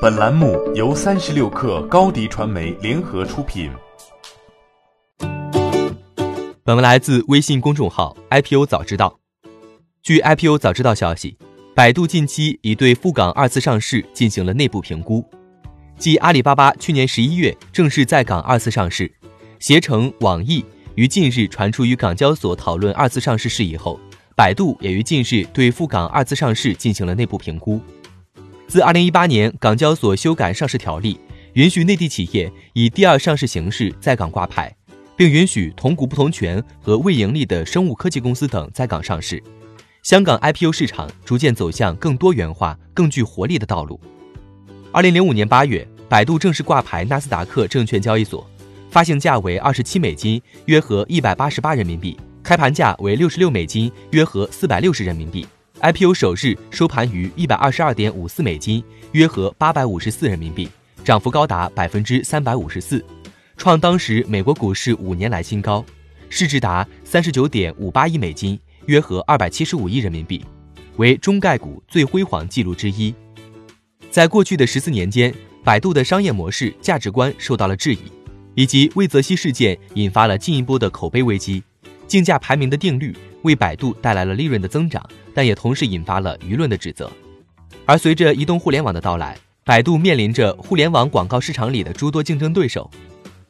本栏目由三十六氪高低传媒联合出品。本文来自微信公众号 IPO 早知道。据 IPO 早知道消息，百度近期已对赴港二次上市进行了内部评估。继阿里巴巴去年十一月正式在港二次上市，携程、网易于近日传出与港交所讨论二次上市事宜后。百度也于近日对赴港二次上市进行了内部评估。自二零一八年港交所修改上市条例，允许内地企业以第二上市形式在港挂牌，并允许同股不同权和未盈利的生物科技公司等在港上市，香港 IPO 市场逐渐走向更多元化、更具活力的道路。二零零五年八月，百度正式挂牌纳斯达克证券交易所，发行价为二十七美金，约合一百八十八人民币。开盘价为六十六美金，约合四百六十人民币。IPO 首日收盘于一百二十二点五四美金，约合八百五十四人民币，涨幅高达百分之三百五十四，创当时美国股市五年来新高，市值达三十九点五八亿美金，约合二百七十五亿人民币，为中概股最辉煌纪录之一。在过去的十四年间，百度的商业模式、价值观受到了质疑，以及魏则西事件引发了进一步的口碑危机。竞价排名的定律为百度带来了利润的增长，但也同时引发了舆论的指责。而随着移动互联网的到来，百度面临着互联网广告市场里的诸多竞争对手，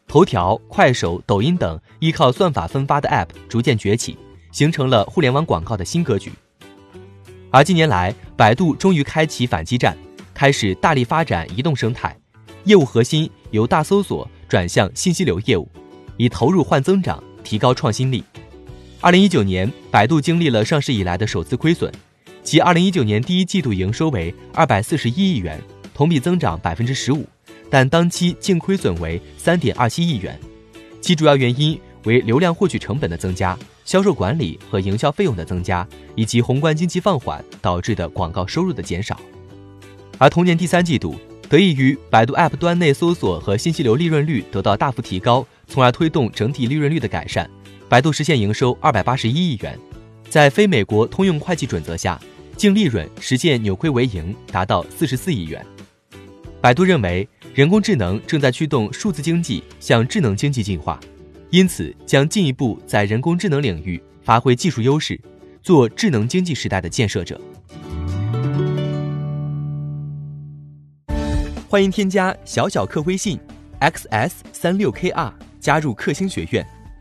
头条、快手、抖音等依靠算法分发的 App 逐渐崛起，形成了互联网广告的新格局。而近年来，百度终于开启反击战，开始大力发展移动生态，业务核心由大搜索转向信息流业务，以投入换增长，提高创新力。二零一九年，百度经历了上市以来的首次亏损，其二零一九年第一季度营收为二百四十一亿元，同比增长百分之十五，但当期净亏损为三点二七亿元，其主要原因为流量获取成本的增加、销售管理和营销费用的增加，以及宏观经济放缓导致的广告收入的减少。而同年第三季度，得益于百度 App 端内搜索和信息流利润率得到大幅提高，从而推动整体利润率的改善。百度实现营收二百八十一亿元，在非美国通用会计准则下，净利润实现扭亏为盈，达到四十四亿元。百度认为，人工智能正在驱动数字经济向智能经济进化，因此将进一步在人工智能领域发挥技术优势，做智能经济时代的建设者。欢迎添加小小客微信，xs 三六 kr，加入克星学院。